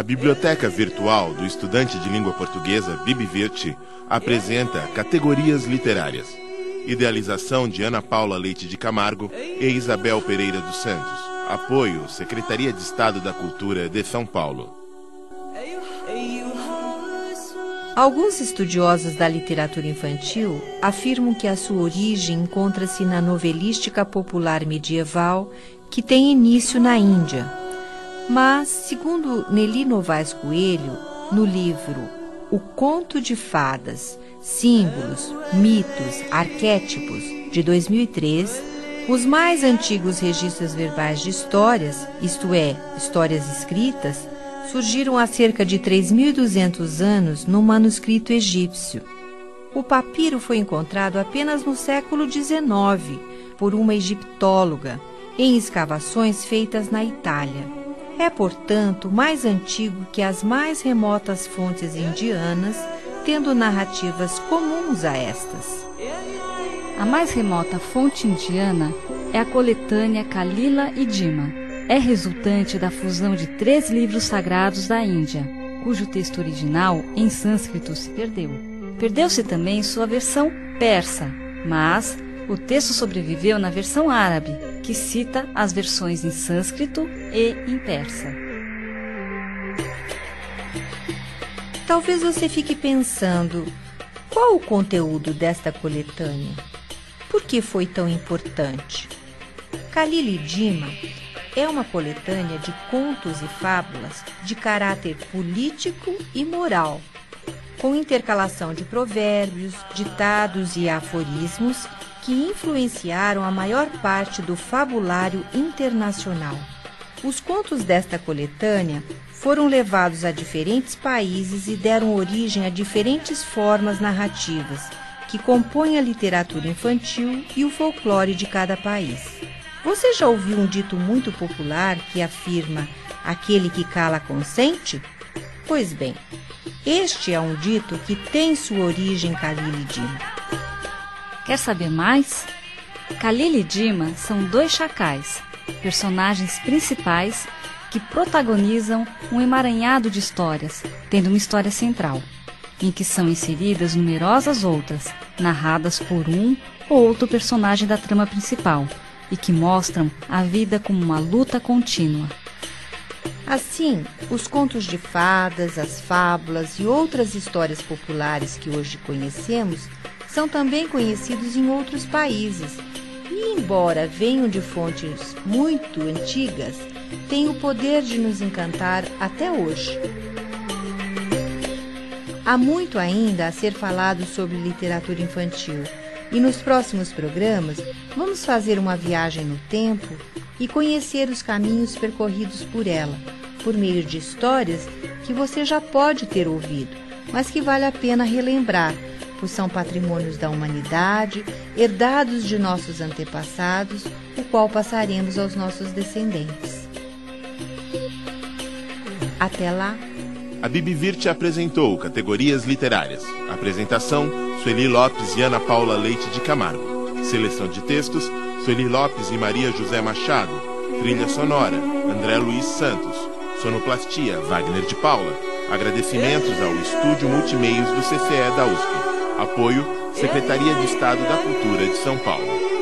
A biblioteca virtual do estudante de língua portuguesa Bibivirte apresenta categorias literárias. Idealização de Ana Paula Leite de Camargo e Isabel Pereira dos Santos. Apoio Secretaria de Estado da Cultura de São Paulo. Alguns estudiosos da literatura infantil afirmam que a sua origem encontra-se na novelística popular medieval que tem início na Índia. Mas, segundo Nelly Novaes Coelho, no livro O Conto de Fadas, Símbolos, Mitos, Arquétipos, de 2003, os mais antigos registros verbais de histórias, isto é, histórias escritas, surgiram há cerca de 3.200 anos no manuscrito egípcio. O papiro foi encontrado apenas no século XIX por uma egiptóloga em escavações feitas na Itália. É, portanto, mais antigo que as mais remotas fontes indianas, tendo narrativas comuns a estas. A mais remota fonte indiana é a coletânea Kalila e Dima. É resultante da fusão de três livros sagrados da Índia, cujo texto original, em sânscrito, se perdeu. Perdeu-se também sua versão persa, mas o texto sobreviveu na versão árabe, que cita as versões em sânscrito e em persa. Talvez você fique pensando: qual o conteúdo desta coletânea? Por que foi tão importante? Khalil Dima é uma coletânea de contos e fábulas de caráter político e moral, com intercalação de provérbios, ditados e aforismos que influenciaram a maior parte do fabulário internacional. Os contos desta coletânea foram levados a diferentes países e deram origem a diferentes formas narrativas que compõem a literatura infantil e o folclore de cada país. Você já ouviu um dito muito popular que afirma: aquele que cala consente? Pois bem, este é um dito que tem sua origem Khalil Dima. Quer saber mais? Khalil e Dima são dois chacais, personagens principais que protagonizam um emaranhado de histórias, tendo uma história central em que são inseridas numerosas outras, narradas por um ou outro personagem da trama principal, e que mostram a vida como uma luta contínua. Assim, os contos de fadas, as fábulas e outras histórias populares que hoje conhecemos são também conhecidos em outros países. E, embora venham de fontes muito antigas, têm o poder de nos encantar até hoje. Há muito ainda a ser falado sobre literatura infantil e nos próximos programas vamos fazer uma viagem no tempo e conhecer os caminhos percorridos por ela, por meio de histórias que você já pode ter ouvido, mas que vale a pena relembrar, são patrimônios da humanidade, herdados de nossos antepassados, o qual passaremos aos nossos descendentes. Até lá! A Bibivirte apresentou categorias literárias. Apresentação: Sueli Lopes e Ana Paula Leite de Camargo. Seleção de textos: Sueli Lopes e Maria José Machado. Trilha sonora: André Luiz Santos. Sonoplastia: Wagner de Paula. Agradecimentos ao Estúdio Multimeios do CCE da USP. Apoio: Secretaria de Estado da Cultura de São Paulo.